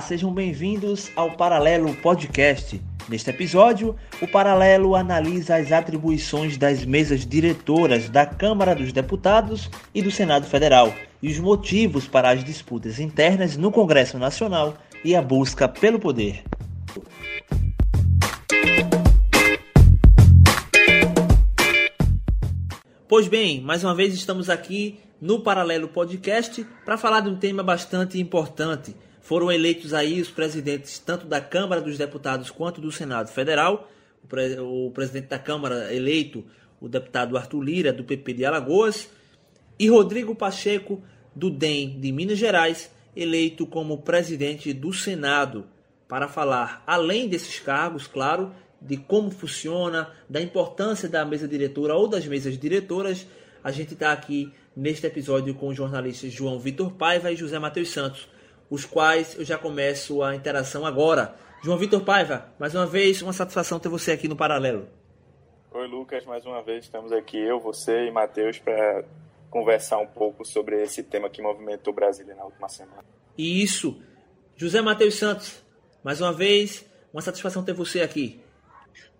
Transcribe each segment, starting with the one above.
Sejam bem-vindos ao Paralelo Podcast. Neste episódio, o Paralelo analisa as atribuições das mesas diretoras da Câmara dos Deputados e do Senado Federal e os motivos para as disputas internas no Congresso Nacional e a busca pelo poder. Pois bem, mais uma vez estamos aqui no Paralelo Podcast para falar de um tema bastante importante foram eleitos aí os presidentes tanto da Câmara dos Deputados quanto do Senado Federal. O, pre o presidente da Câmara eleito, o deputado Arthur Lira, do PP de Alagoas, e Rodrigo Pacheco, do DEM de Minas Gerais, eleito como presidente do Senado, para falar, além desses cargos, claro, de como funciona, da importância da mesa diretora ou das mesas diretoras. A gente está aqui neste episódio com os jornalistas João Vitor Paiva e José Matheus Santos os quais eu já começo a interação agora. João Vitor Paiva, mais uma vez, uma satisfação ter você aqui no Paralelo. Oi, Lucas, mais uma vez estamos aqui, eu, você e Matheus, para conversar um pouco sobre esse tema que movimentou Brasília na última semana. E isso, José Matheus Santos, mais uma vez, uma satisfação ter você aqui.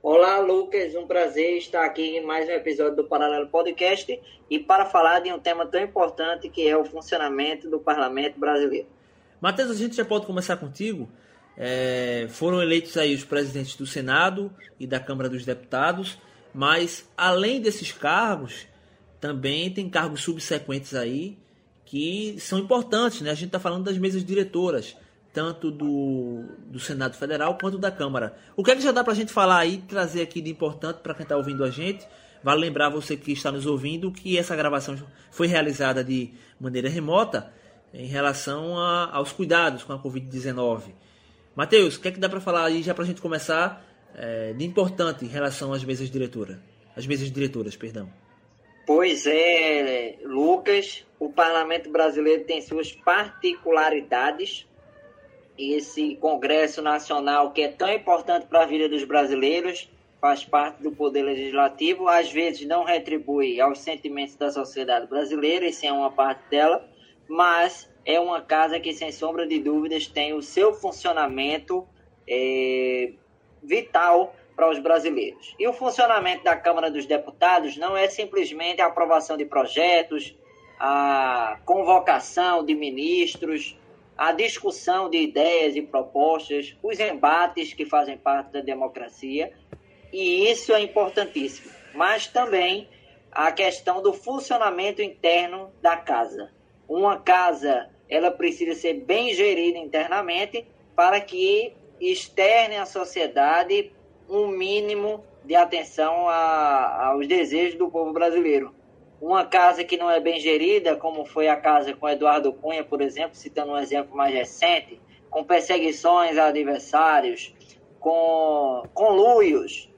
Olá, Lucas, um prazer estar aqui em mais um episódio do Paralelo Podcast e para falar de um tema tão importante que é o funcionamento do parlamento brasileiro. Matheus, a gente já pode começar contigo. É, foram eleitos aí os presidentes do Senado e da Câmara dos Deputados, mas além desses cargos, também tem cargos subsequentes aí que são importantes, né? A gente está falando das mesas diretoras, tanto do, do Senado Federal quanto da Câmara. O que é que já dá para a gente falar aí, trazer aqui de importante para quem está ouvindo a gente? Vale lembrar você que está nos ouvindo que essa gravação foi realizada de maneira remota em relação a, aos cuidados com a Covid-19. Matheus, o que é que dá para falar aí já para a gente começar é, de importante em relação às mesas diretoras? As mesas diretoras, perdão. Pois é, Lucas, o parlamento brasileiro tem suas particularidades. Esse Congresso Nacional, que é tão importante para a vida dos brasileiros, faz parte do Poder Legislativo, às vezes não retribui aos sentimentos da sociedade brasileira, isso é uma parte dela mas é uma casa que, sem sombra de dúvidas, tem o seu funcionamento é, vital para os brasileiros. E o funcionamento da Câmara dos Deputados não é simplesmente a aprovação de projetos, a convocação de ministros, a discussão de ideias e propostas, os embates que fazem parte da democracia, e isso é importantíssimo. Mas também a questão do funcionamento interno da casa uma casa ela precisa ser bem gerida internamente para que externe à sociedade um mínimo de atenção a, aos desejos do povo brasileiro. Uma casa que não é bem gerida, como foi a casa com Eduardo Cunha, por exemplo, citando um exemplo mais recente, com perseguições a adversários, com conluios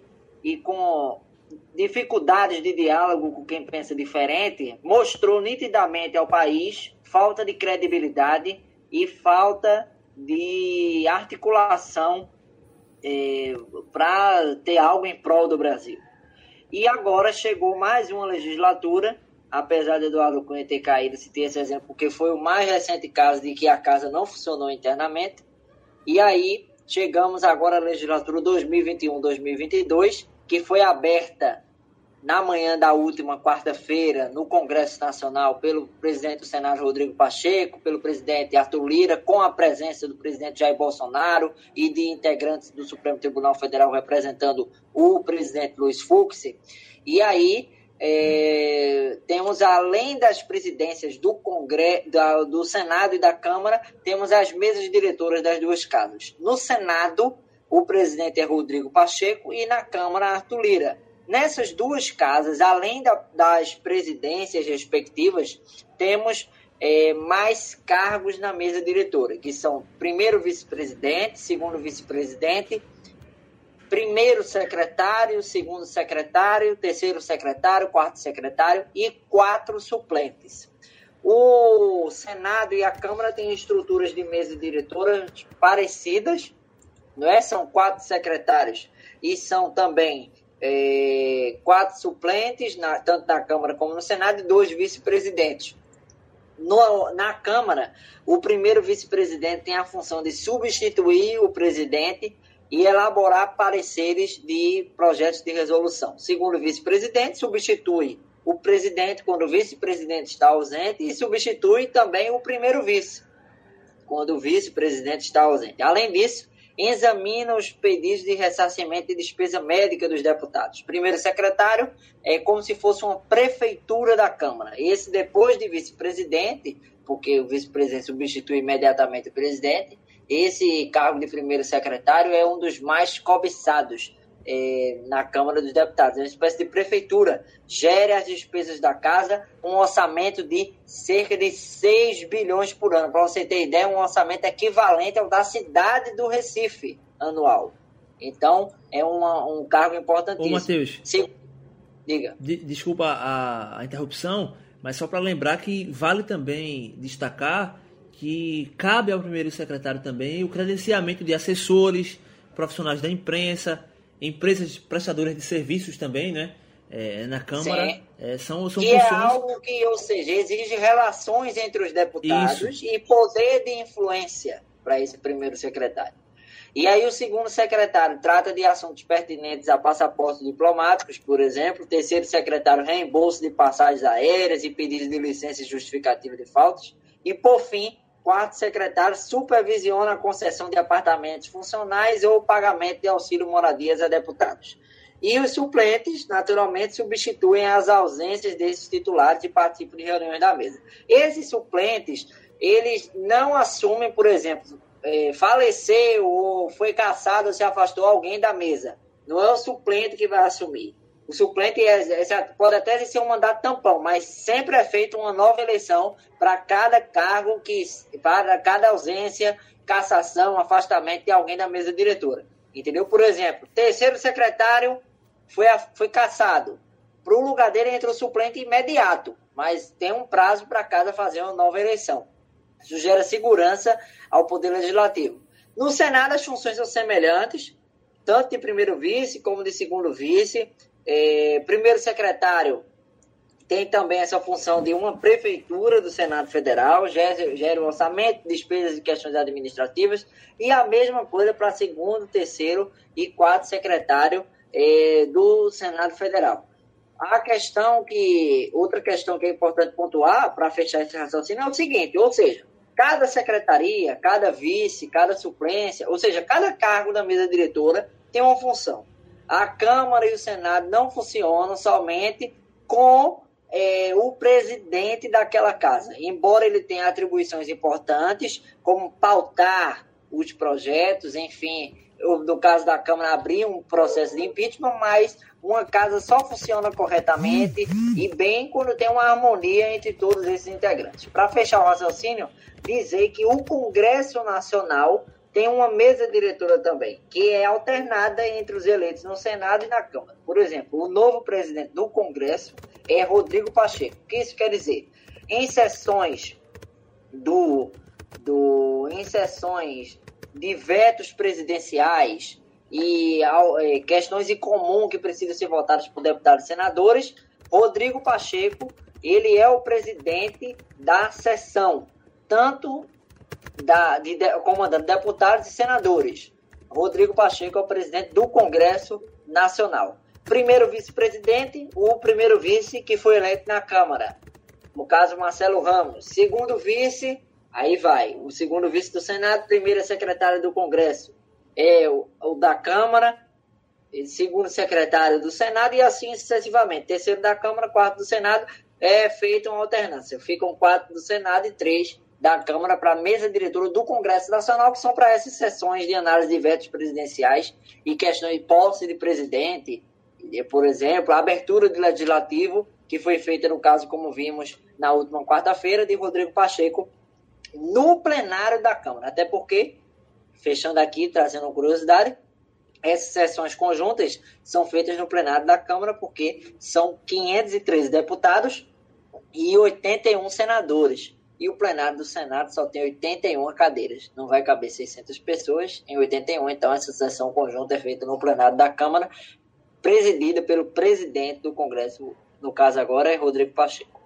e com dificuldades de diálogo com quem pensa diferente, mostrou nitidamente ao país falta de credibilidade e falta de articulação é, para ter algo em prol do Brasil. E agora chegou mais uma legislatura, apesar de Eduardo Cunha ter caído, se ter esse exemplo, porque foi o mais recente caso de que a casa não funcionou internamente. E aí chegamos agora à legislatura 2021-2022, que foi aberta na manhã da última quarta-feira, no Congresso Nacional, pelo presidente do Senado, Rodrigo Pacheco, pelo presidente Arthur Lira, com a presença do presidente Jair Bolsonaro e de integrantes do Supremo Tribunal Federal representando o presidente Luiz Fux. E aí, é, temos, além das presidências do, Congresso, do Senado e da Câmara, temos as mesas diretoras das duas casas. No Senado, o presidente é Rodrigo Pacheco e na Câmara, Arthur Lira Nessas duas casas, além da, das presidências respectivas, temos é, mais cargos na mesa diretora, que são primeiro vice-presidente, segundo vice-presidente, primeiro secretário, segundo secretário, terceiro secretário, quarto secretário e quatro suplentes. O Senado e a Câmara têm estruturas de mesa diretora parecidas, não é? São quatro secretários e são também é, quatro suplentes, na, tanto na Câmara como no Senado, e dois vice-presidentes. Na Câmara, o primeiro vice-presidente tem a função de substituir o presidente e elaborar pareceres de projetos de resolução. Segundo vice-presidente, substitui o presidente quando o vice-presidente está ausente e substitui também o primeiro vice quando o vice-presidente está ausente. Além disso, examina os pedidos de ressarcimento de despesa médica dos deputados. Primeiro secretário é como se fosse uma prefeitura da Câmara. Esse depois de vice-presidente, porque o vice-presidente substitui imediatamente o presidente, esse cargo de primeiro secretário é um dos mais cobiçados é, na Câmara dos Deputados. É uma espécie de prefeitura. Gere as despesas da casa, um orçamento de cerca de 6 bilhões por ano. Para você ter ideia, um orçamento equivalente ao da cidade do Recife anual. Então, é uma, um cargo importantíssimo. Ô, Matheus. Se... Diga. De, desculpa a, a interrupção, mas só para lembrar que vale também destacar que cabe ao primeiro secretário também o credenciamento de assessores, profissionais da imprensa, empresas prestadoras de serviços também, né? É, na Câmara. É, são, são que é funções... é algo que, ou seja, exige relações entre os deputados Isso. e poder de influência para esse primeiro secretário. E aí o segundo secretário trata de assuntos pertinentes a passaportes diplomáticos, por exemplo. O terceiro secretário, reembolso de passagens aéreas e pedidos de licença justificativa de faltas. E, por fim, quarto secretário supervisiona a concessão de apartamentos funcionais ou pagamento de auxílio moradias a deputados. E os suplentes, naturalmente, substituem as ausências desses titulares e participam de reuniões da mesa. Esses suplentes, eles não assumem, por exemplo, é, faleceu ou foi caçado ou se afastou alguém da mesa. Não é o suplente que vai assumir. O suplente é, pode até ser um mandato tampão, mas sempre é feita uma nova eleição para cada cargo, que, para cada ausência, cassação, afastamento de alguém da mesa diretora. Entendeu? Por exemplo, terceiro secretário foi, foi cassado. Para o lugar dele entra o suplente imediato, mas tem um prazo para cada fazer uma nova eleição. Isso gera segurança ao Poder Legislativo. No Senado, as funções são semelhantes, tanto de primeiro vice como de segundo vice. É, primeiro secretário tem também essa função de uma prefeitura do Senado Federal, gera, gera o orçamento, despesas e questões administrativas, e a mesma coisa para segundo, terceiro e quarto secretário é, do Senado Federal. A questão que, outra questão que é importante pontuar para fechar esse raciocínio é o seguinte, ou seja, cada secretaria, cada vice, cada suplência, ou seja, cada cargo da mesa diretora tem uma função. A Câmara e o Senado não funcionam somente com é, o presidente daquela casa. Embora ele tenha atribuições importantes, como pautar os projetos, enfim, no caso da Câmara, abrir um processo de impeachment, mas uma casa só funciona corretamente e bem quando tem uma harmonia entre todos esses integrantes. Para fechar o raciocínio, dizer que o Congresso Nacional tem uma mesa diretora também, que é alternada entre os eleitos no Senado e na Câmara. Por exemplo, o novo presidente do Congresso é Rodrigo Pacheco. O que isso quer dizer? Em sessões do, do em sessões de vetos presidenciais e é, questões em comum que precisam ser votadas por deputados e senadores, Rodrigo Pacheco, ele é o presidente da sessão, tanto da, de, de, comandando deputados e senadores. Rodrigo Pacheco é o presidente do Congresso Nacional. Primeiro vice-presidente, o primeiro vice que foi eleito na Câmara. No caso, Marcelo Ramos. Segundo vice, aí vai. O segundo vice do Senado, primeira secretária do Congresso é o, o da Câmara, segundo secretário do Senado e assim sucessivamente. Terceiro da Câmara, quarto do Senado, é feita uma alternância. Ficam quatro do Senado e três da Câmara para a mesa diretora do Congresso Nacional, que são para essas sessões de análise de vetos presidenciais e questões de posse de presidente, por exemplo, a abertura do legislativo, que foi feita, no caso, como vimos na última quarta-feira, de Rodrigo Pacheco, no plenário da Câmara. Até porque, fechando aqui, trazendo curiosidade, essas sessões conjuntas são feitas no plenário da Câmara, porque são 513 deputados e 81 senadores e o plenário do Senado só tem 81 cadeiras. Não vai caber 600 pessoas em 81, então essa sessão conjunta é feita no plenário da Câmara, presidida pelo presidente do Congresso, no caso agora é Rodrigo Pacheco.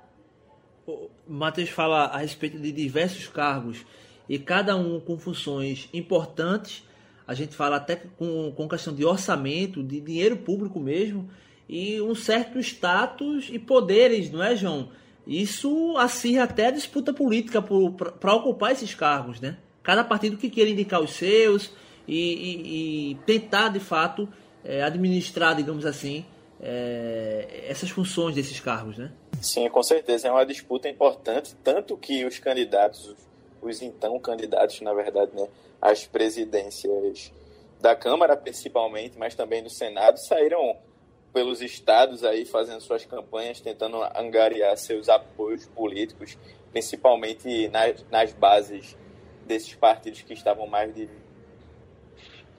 o Matheus fala a respeito de diversos cargos e cada um com funções importantes. A gente fala até com, com questão de orçamento, de dinheiro público mesmo, e um certo status e poderes, não é, João? Isso acirra até a disputa política para ocupar esses cargos, né? Cada partido que queira indicar os seus e, e, e tentar, de fato, é, administrar, digamos assim, é, essas funções desses cargos, né? Sim, com certeza. É uma disputa importante, tanto que os candidatos, os então candidatos, na verdade, né, às presidências da Câmara, principalmente, mas também do Senado, saíram pelos estados aí fazendo suas campanhas, tentando angariar seus apoios políticos, principalmente nas, nas bases desses partidos que estavam mais de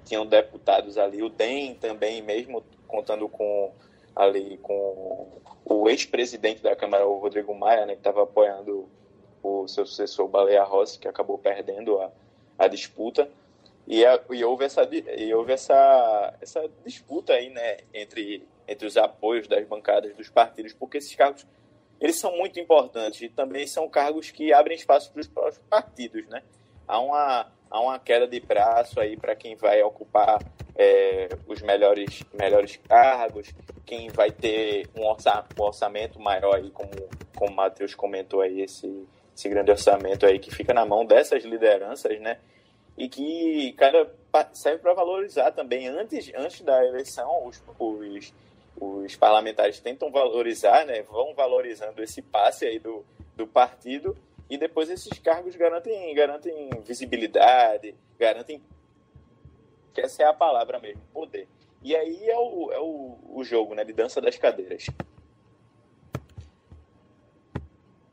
tinham deputados ali, o DEM também, mesmo contando com ali com o ex-presidente da Câmara, o Rodrigo Maia, né, que estava apoiando o seu sucessor Baleia Rossi, que acabou perdendo a, a disputa. E, a, e, houve, essa, e houve essa, essa disputa aí, né, entre entre os apoios das bancadas dos partidos, porque esses cargos eles são muito importantes e também são cargos que abrem espaço para os próprios partidos, né? Há uma, há uma queda de braço aí para quem vai ocupar é, os melhores, melhores cargos, quem vai ter um orçamento maior aí, como, como o Matheus comentou aí, esse, esse grande orçamento aí que fica na mão dessas lideranças, né? E que, cara, serve para valorizar também, antes, antes da eleição, os, os os parlamentares tentam valorizar, né, vão valorizando esse passe aí do, do partido e depois esses cargos garantem, garantem visibilidade, garantem que essa é a palavra mesmo, poder. E aí é o, é o, o jogo né, de dança das cadeiras.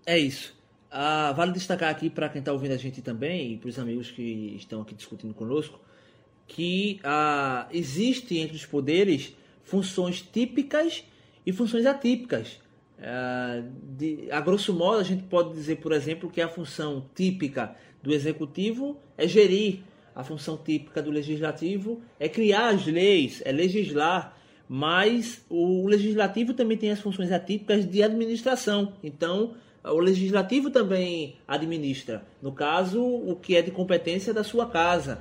É isso. Ah, vale destacar aqui para quem está ouvindo a gente também e para os amigos que estão aqui discutindo conosco que ah, existe entre os poderes funções típicas e funções atípicas. É, de, a grosso modo, a gente pode dizer, por exemplo, que a função típica do executivo é gerir, a função típica do legislativo é criar as leis, é legislar, mas o legislativo também tem as funções atípicas de administração. Então, o legislativo também administra, no caso, o que é de competência da sua casa.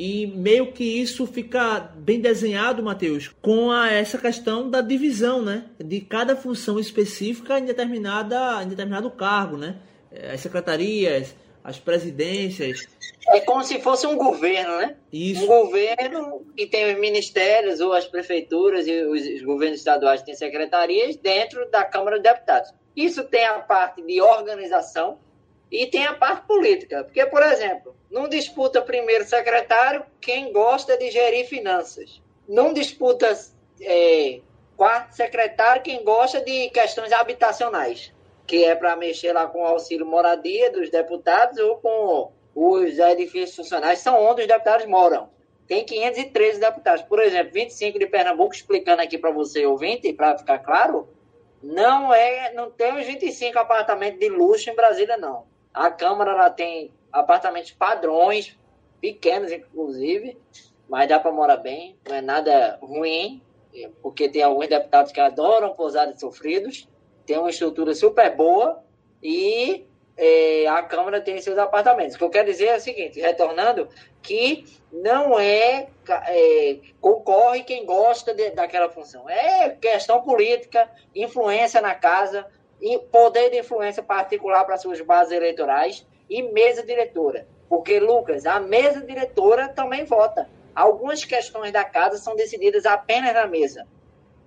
E meio que isso fica bem desenhado, Matheus, com a, essa questão da divisão, né? De cada função específica em, determinada, em determinado cargo, né? Eh, as secretarias, as presidências. É como se fosse um governo, né? Isso. Um governo que tem os ministérios ou as prefeituras e os governos estaduais têm secretarias dentro da Câmara dos Deputados. Isso tem a parte de organização, e tem a parte política. Porque, por exemplo, não disputa primeiro secretário quem gosta de gerir finanças. Não disputa é, quarto secretário quem gosta de questões habitacionais, que é para mexer lá com o auxílio moradia dos deputados ou com os edifícios funcionais, são onde os deputados moram. Tem 513 deputados. Por exemplo, 25 de Pernambuco, explicando aqui para você, ouvinte, para ficar claro, não é, não tem os 25 apartamentos de luxo em Brasília, não. A Câmara ela tem apartamentos padrões, pequenos inclusive, mas dá para morar bem, não é nada ruim, porque tem alguns deputados que adoram pousadas sofridos, tem uma estrutura super boa e é, a Câmara tem seus apartamentos. O que eu quero dizer é o seguinte, retornando, que não é, é concorre quem gosta de, daquela função. É questão política, influência na casa, poder de influência particular para suas bases eleitorais e mesa diretora. Porque, Lucas, a mesa diretora também vota. Algumas questões da casa são decididas apenas na mesa.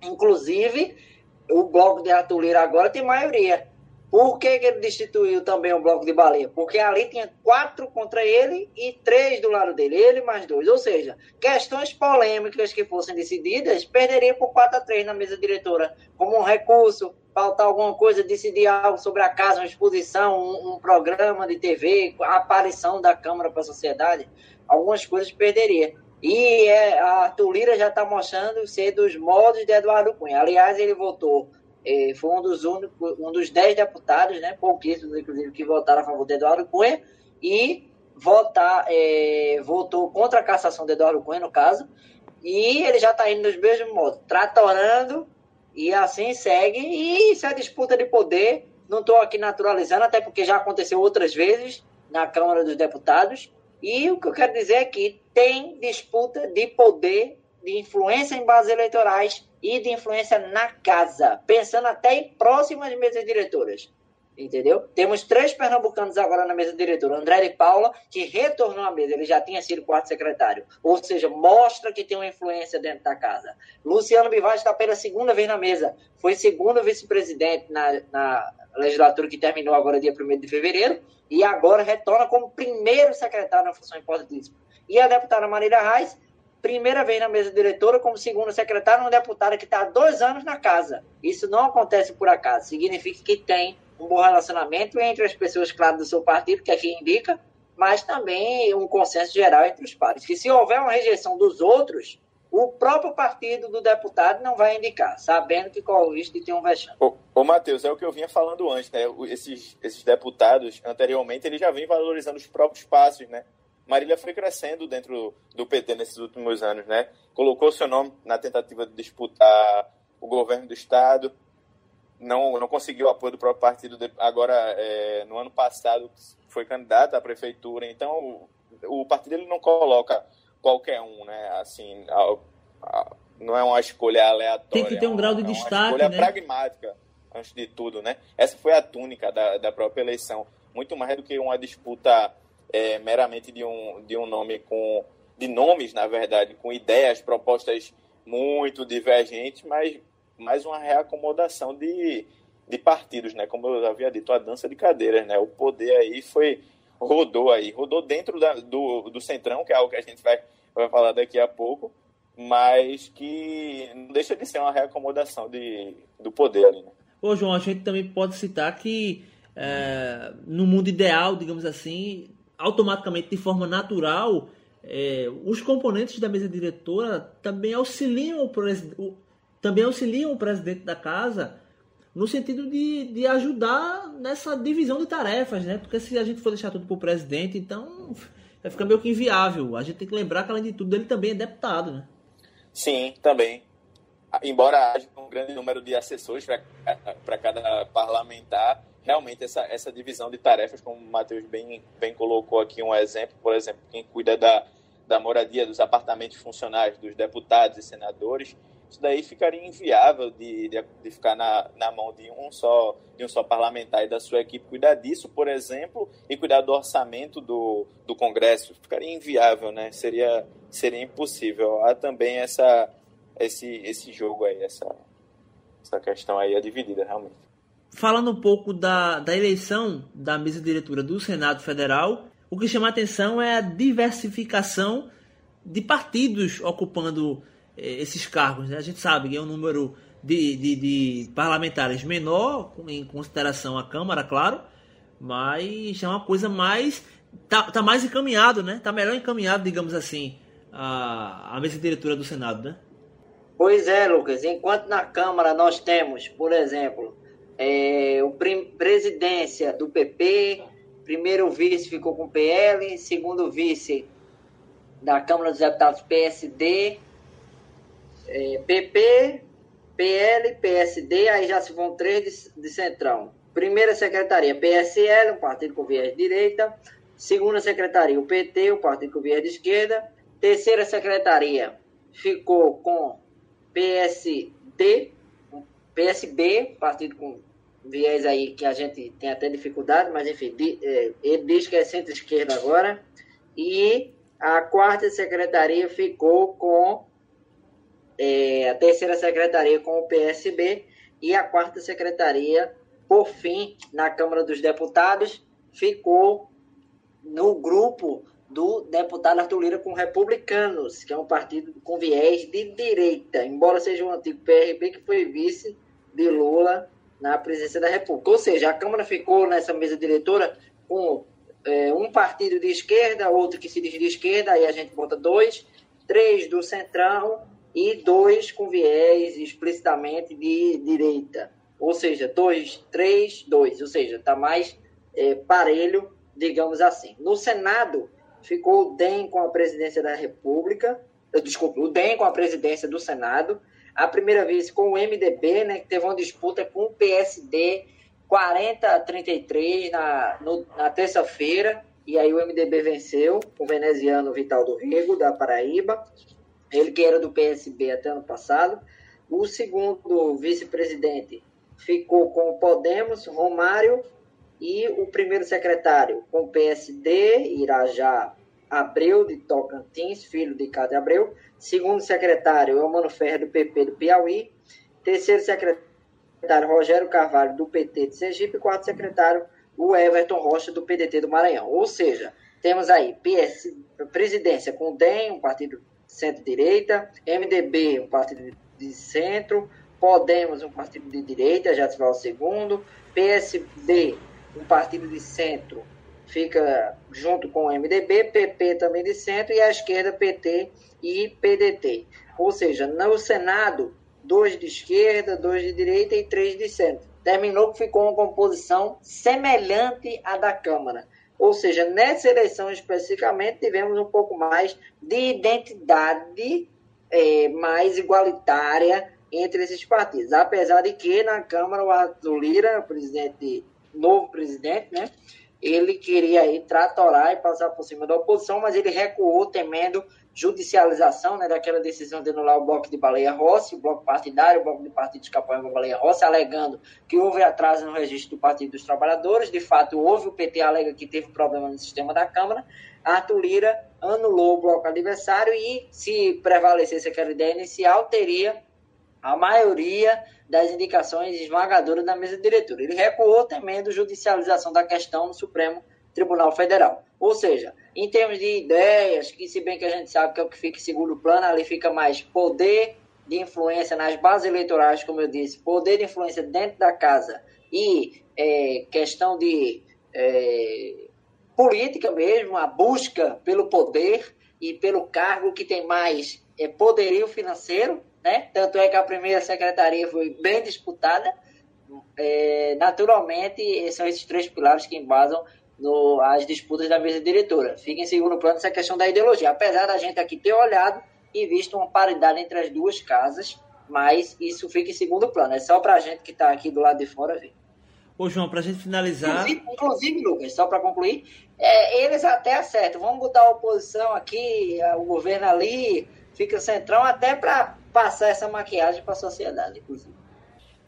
Inclusive, o bloco de Arthur Lira agora tem maioria. Por que, que, ele destituiu também o bloco de baleia? Porque ali tinha quatro contra ele e três do lado dele, ele mais dois. Ou seja, questões polêmicas que fossem decididas perderiam por 4 a 3 na mesa diretora, como um recurso, faltar alguma coisa, decidir algo sobre a casa, uma exposição, um, um programa de TV, a aparição da Câmara para a sociedade, algumas coisas perderia. E é, a Arthur Lira já está mostrando ser dos modos de Eduardo Cunha. Aliás, ele votou, eh, foi um dos únicos, um dos dez deputados, né, pouquíssimos, inclusive, que votaram a favor de Eduardo Cunha, e votar, eh, votou contra a cassação de Eduardo Cunha, no caso, e ele já está indo nos mesmos modos, tratorando e assim segue. E isso é disputa de poder. Não estou aqui naturalizando, até porque já aconteceu outras vezes na Câmara dos Deputados. E o que eu quero dizer é que tem disputa de poder, de influência em bases eleitorais e de influência na casa, pensando até em próximas mesas diretoras entendeu? Temos três pernambucanos agora na mesa diretora. André de Paula, que retornou à mesa, ele já tinha sido quarto secretário. Ou seja, mostra que tem uma influência dentro da casa. Luciano Bivar está pela segunda vez na mesa. Foi segundo vice-presidente na, na legislatura que terminou agora dia 1 de fevereiro. E agora retorna como primeiro secretário na função importantíssima. E a deputada Marília Reis, primeira vez na mesa diretora como segundo secretário, uma deputada que está há dois anos na casa. Isso não acontece por acaso. Significa que tem um bom relacionamento entre as pessoas, claro, do seu partido, que é quem indica, mas também um consenso geral entre os pares. Que se houver uma rejeição dos outros, o próprio partido do deputado não vai indicar, sabendo que corre o risco de ter um vexame. Ô, ô Matheus, é o que eu vinha falando antes, né? Esses, esses deputados, anteriormente, eles já vêm valorizando os próprios passos, né? Marília foi crescendo dentro do PT nesses últimos anos, né? Colocou seu nome na tentativa de disputar o governo do Estado, não, não conseguiu apoio do próprio partido. Agora, é, no ano passado, foi candidato à prefeitura. Então, o, o partido ele não coloca qualquer um, né? Assim, a, a, não é uma escolha aleatória. Tem que ter um grau de é uma, destaque, é uma escolha né? pragmática, antes de tudo, né? Essa foi a túnica da, da própria eleição. Muito mais do que uma disputa é, meramente de um, de um nome com... De nomes, na verdade, com ideias, propostas muito divergentes, mas mais uma reacomodação de, de partidos, né? Como eu havia dito, a dança de cadeiras, né? O poder aí foi rodou aí, rodou dentro da, do, do centrão, que é algo que a gente vai, vai falar daqui a pouco, mas que não deixa de ser uma reacomodação de, do poder ali, né? Ô, João, a gente também pode citar que é, no mundo ideal, digamos assim, automaticamente, de forma natural, é, os componentes da mesa diretora também auxiliam o, também auxiliam o presidente da casa no sentido de, de ajudar nessa divisão de tarefas, né? Porque se a gente for deixar tudo para o presidente, então vai ficar meio que inviável. A gente tem que lembrar que, além de tudo, ele também é deputado, né? Sim, também. Embora haja um grande número de assessores para cada parlamentar, realmente essa, essa divisão de tarefas, como o Matheus bem, bem colocou aqui um exemplo, por exemplo, quem cuida da, da moradia, dos apartamentos funcionais dos deputados e senadores, isso daí ficaria inviável de, de, de, ficar na, na mão de um só de um só parlamentar e da sua equipe cuidar disso, por exemplo, e cuidar do orçamento do, do Congresso. Ficaria inviável, né? Seria, seria impossível. Há também essa, esse, esse jogo aí, essa, essa questão aí é dividida, realmente. Falando um pouco da, da eleição da mesa diretora do Senado Federal, o que chama a atenção é a diversificação de partidos ocupando esses cargos. Né? A gente sabe que é um número de, de, de, parlamentares menor, em consideração à Câmara, claro, mas é uma coisa mais. Tá, tá mais encaminhado, né? Tá melhor encaminhado, digamos assim, a, a mesa diretora do Senado, né? Pois é, Lucas. Enquanto na Câmara nós temos, por exemplo, é, o presidência do PP, primeiro vice ficou com o PL, segundo vice da Câmara dos Deputados PSD, é, PP, PL, PSD, aí já se vão três de, de centrão. Primeira secretaria, PSL, um partido com viés de direita. Segunda secretaria, o PT, um partido com viés de esquerda. Terceira secretaria ficou com PSD, PSB, partido com viés aí que a gente tem até dificuldade, mas enfim, é, ele diz que é centro-esquerda agora. E a quarta secretaria ficou com é, a terceira secretaria com o PSB e a quarta secretaria, por fim, na Câmara dos Deputados, ficou no grupo do deputado Arthur Lira com Republicanos, que é um partido com viés de direita, embora seja um antigo PRB que foi vice de Lula na presidência da República. Ou seja, a Câmara ficou nessa mesa diretora com é, um partido de esquerda, outro que se diz de esquerda, aí a gente bota dois, três do Centrão e dois com viés explicitamente de direita. Ou seja, dois, três, dois. Ou seja, está mais é, parelho, digamos assim. No Senado, ficou o DEM com a presidência da República, eh, desculpa, o DEM com a presidência do Senado, a primeira vez com o MDB, né, que teve uma disputa com o PSD, 40 a 33 na, na terça-feira, e aí o MDB venceu o veneziano Vital do Rego, da Paraíba, ele que era do PSB até ano passado. O segundo vice-presidente ficou com o Podemos, Romário, e o primeiro secretário com o PSD, Irajá Abreu, de Tocantins, filho de Cádio Abreu. Segundo secretário é o Mano Ferreira, do PP do Piauí. Terceiro secretário, Rogério Carvalho, do PT de Sergipe. Quarto secretário, o Everton Rocha, do PDT do Maranhão. Ou seja, temos aí PS, presidência com o DEM, um partido centro-direita, MDB, um partido de centro, Podemos, um partido de direita, já vai o segundo, PSD, um partido de centro, fica junto com o MDB, PP também de centro, e a esquerda, PT e PDT. Ou seja, no Senado, dois de esquerda, dois de direita e três de centro. Terminou que ficou uma composição semelhante à da Câmara. Ou seja, nessa eleição especificamente, tivemos um pouco mais de identidade é, mais igualitária entre esses partidos. Apesar de que na Câmara o Arthur Lira, presidente, novo presidente, né, ele queria aí tratorar e passar por cima da oposição, mas ele recuou temendo judicialização né, daquela decisão de anular o bloco de Baleia Rossi, o bloco partidário, o bloco de partido de Capoeira Baleia Rossi, alegando que houve atraso no registro do Partido dos Trabalhadores. De fato, houve, o PT alega que teve problema no sistema da Câmara. Arthur Lira anulou o bloco adversário e, se prevalecesse aquela ideia inicial, teria a maioria das indicações esmagadoras da mesa diretora. Ele recuou temendo judicialização da questão no Supremo Tribunal Federal. Ou seja, em termos de ideias, que se bem que a gente sabe que é o que fica em segundo plano, ali fica mais poder de influência nas bases eleitorais, como eu disse, poder de influência dentro da casa e é, questão de é, política mesmo, a busca pelo poder e pelo cargo que tem mais é, poderio financeiro, né? Tanto é que a primeira secretaria foi bem disputada. É, naturalmente, são esses três pilares que embasam no, as disputas da mesa diretora. Fica em segundo plano essa questão da ideologia. Apesar da gente aqui ter olhado e visto uma paridade entre as duas casas, mas isso fica em segundo plano. É só para a gente que está aqui do lado de fora ver. Ô, João, para a gente finalizar. Inclusive, inclusive Lucas, só para concluir, é, eles até acertam. Vamos botar a oposição aqui, o governo ali, fica centrão, até para passar essa maquiagem para a sociedade, inclusive.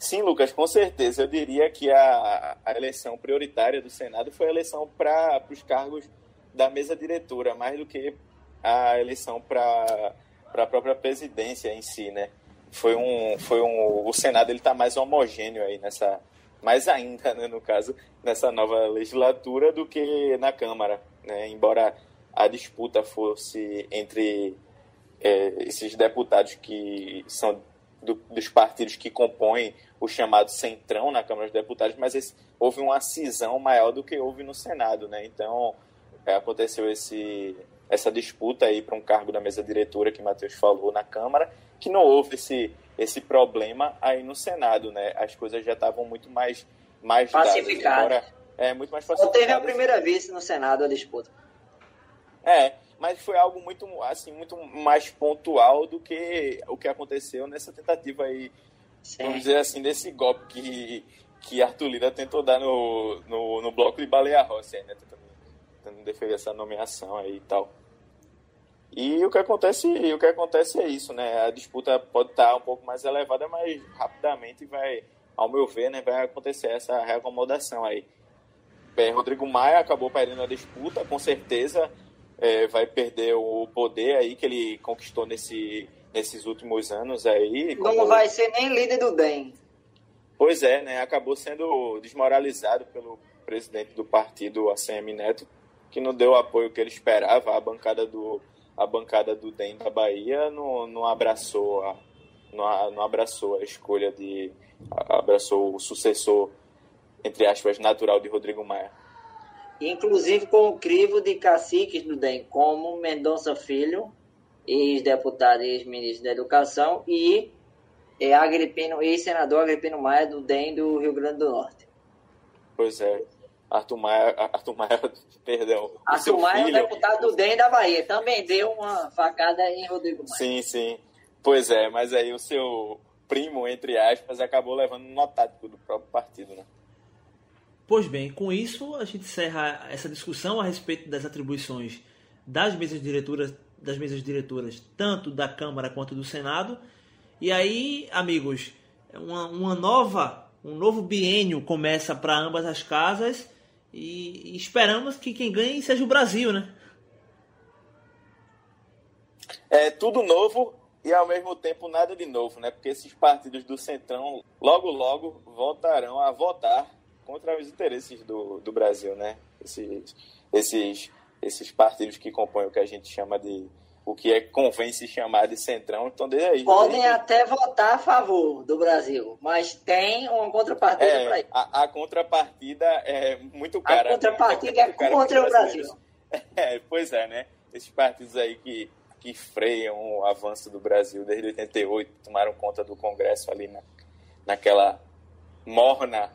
Sim, Lucas, com certeza. Eu diria que a, a eleição prioritária do Senado foi a eleição para os cargos da mesa diretora, mais do que a eleição para a própria presidência em si, né? Foi um, foi um, o Senado ele está mais homogêneo aí nessa, mais ainda, né, no caso, nessa nova legislatura do que na Câmara, né? Embora a disputa fosse entre é, esses deputados que são do, dos partidos que compõem o chamado centrão na Câmara dos Deputados, mas esse, houve uma cisão maior do que houve no Senado, né? Então é, aconteceu esse, essa disputa aí para um cargo da mesa diretora que Matheus falou na Câmara, que não houve esse, esse problema aí no Senado, né? As coisas já estavam muito mais mais pacificadas. É muito mais pacificadas. Só teve a primeira vez no Senado a disputa. É, mas foi algo muito assim muito mais pontual do que o que aconteceu nessa tentativa aí Sim. vamos dizer assim desse golpe que que Arthur Lira tentou dar no, no, no bloco de Baleia Rossi né? Tentando, tentando defender essa nomeação aí e tal. E o que acontece o que acontece é isso né? A disputa pode estar um pouco mais elevada mas rapidamente vai ao meu ver né vai acontecer essa reacomodação aí. Bem, Rodrigo Maia acabou perdendo a disputa com certeza é, vai perder o poder aí que ele conquistou nesse, nesses últimos anos aí. Como... Não vai ser nem líder do DEM. Pois é, né? Acabou sendo desmoralizado pelo presidente do partido, ACM Neto, que não deu o apoio que ele esperava. A bancada do, a bancada do DEM da Bahia não, não abraçou a, não, não abraçou a escolha de abraçou o sucessor entre aspas natural de Rodrigo Maia inclusive com o crivo de caciques do DEM, como Mendonça Filho, ex-deputado e ex-ministro da Educação, e é, Agripino, ex-senador Agripino Maia, do DEM do Rio Grande do Norte. Pois é. Arthur Maia, Arthur Maia perdão. Arthur Maia filho... é deputado do DEM da Bahia. Também deu uma facada em Rodrigo Maia. Sim, sim. Pois é, mas aí o seu primo, entre aspas, acabou levando um notático do próprio partido, né? Pois bem, com isso a gente encerra essa discussão a respeito das atribuições das mesas diretoras, das mesas diretoras tanto da Câmara quanto do Senado. E aí, amigos, uma, uma nova, um novo biênio começa para ambas as casas e, esperamos que quem ganhe seja o Brasil, né? É tudo novo e ao mesmo tempo nada de novo, né? Porque esses partidos do Centrão logo logo voltarão a votar contra os interesses do, do Brasil, né? Esses, esses, esses partidos que compõem o que a gente chama de o que é convém se chamar de centrão, então desde aí. Podem desde... até votar a favor do Brasil, mas tem uma contrapartida é, para isso. A, a, contrapartida é muito cara. A contrapartida é, é contra o Brasil. É, pois é, né? Esses partidos aí que, que freiam o avanço do Brasil desde 88, tomaram conta do Congresso ali na, naquela morna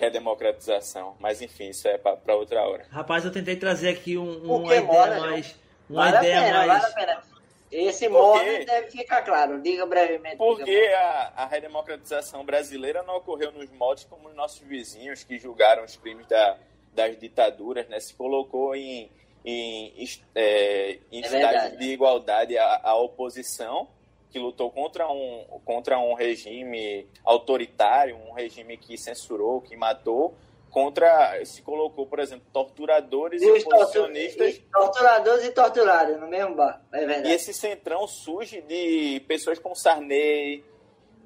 redemocratização. Mas enfim, isso é para outra hora. Rapaz, eu tentei trazer aqui um, uma ideia mora, mais. Uma vale ideia pena, mais. Vale a pena. Esse modo deve ficar claro. Diga brevemente. Porque a, a redemocratização brasileira não ocorreu nos moldes como os nossos vizinhos que julgaram os crimes da, das ditaduras, né? Se colocou em, em, é, em é de igualdade a, a oposição que lutou contra um, contra um regime autoritário, um regime que censurou, que matou, contra, se colocou, por exemplo, torturadores e, oposicionistas. E torturadores e torturados no mesmo bar, é verdade. E esse centrão surge de pessoas como Sarney,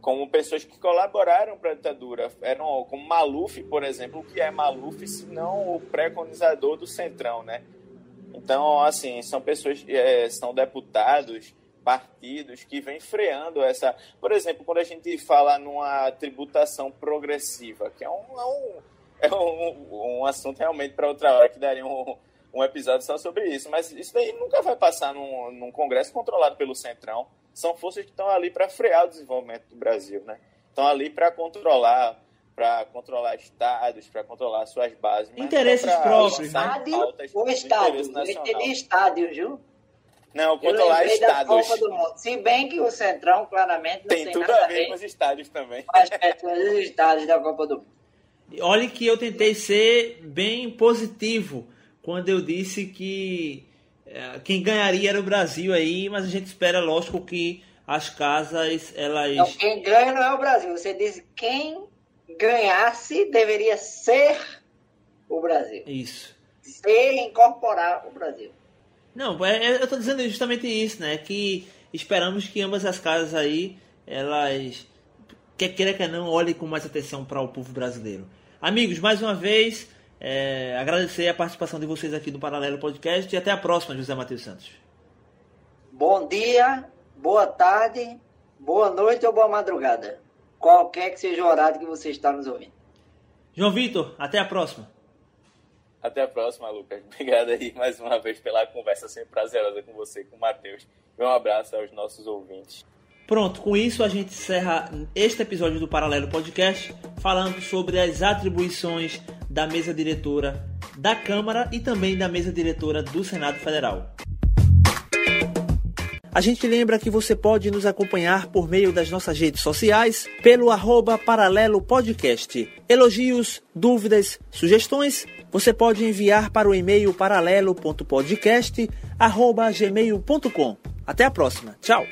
como pessoas que colaboraram para a ditadura. Eram como Maluf, por exemplo, o que é Maluf, se não o preconizador do centrão, né? Então, assim, são pessoas, é, são deputados partidos que vêm freando essa. Por exemplo, quando a gente fala numa tributação progressiva, que é um, é um, é um, um assunto realmente para outra hora, que daria um, um episódio só sobre isso, mas isso daí nunca vai passar num, num Congresso controlado pelo Centrão. São forças que estão ali para frear o desenvolvimento do Brasil, né? Estão ali para controlar para controlar estados, para controlar suas bases. Interesses próprios, né? Estádio, o estádio, eu entendi estádio, viu? Não, controlar estados. Se bem que o Centrão, claramente, não tem, tem tudo a ver com os estádios também. Mas os estádios da Copa do Mundo. Olha que eu tentei ser bem positivo quando eu disse que é, quem ganharia era o Brasil aí, mas a gente espera, lógico, que as casas, elas... Não, quem ganha não é o Brasil. Você disse quem ganhasse deveria ser o Brasil. Isso. Ser incorporar o Brasil. Não, é, é, eu estou dizendo justamente isso, né? Que esperamos que ambas as casas aí, elas, quer queira que não, olhem com mais atenção para o povo brasileiro. Amigos, mais uma vez, é, agradecer a participação de vocês aqui no Paralelo Podcast e até a próxima, José Matheus Santos. Bom dia, boa tarde, boa noite ou boa madrugada. Qualquer que seja o horário que você está nos ouvindo. João Vitor, até a próxima. Até a próxima, Lucas. Obrigado aí mais uma vez pela conversa sempre prazerosa com você, com o Matheus. Um abraço aos nossos ouvintes. Pronto, com isso a gente encerra este episódio do Paralelo Podcast, falando sobre as atribuições da mesa diretora da Câmara e também da mesa diretora do Senado Federal. A gente lembra que você pode nos acompanhar por meio das nossas redes sociais, pelo arroba Paralelo Podcast. Elogios, dúvidas, sugestões, você pode enviar para o e-mail paralelo.podcast@gmail.com. Até a próxima. Tchau.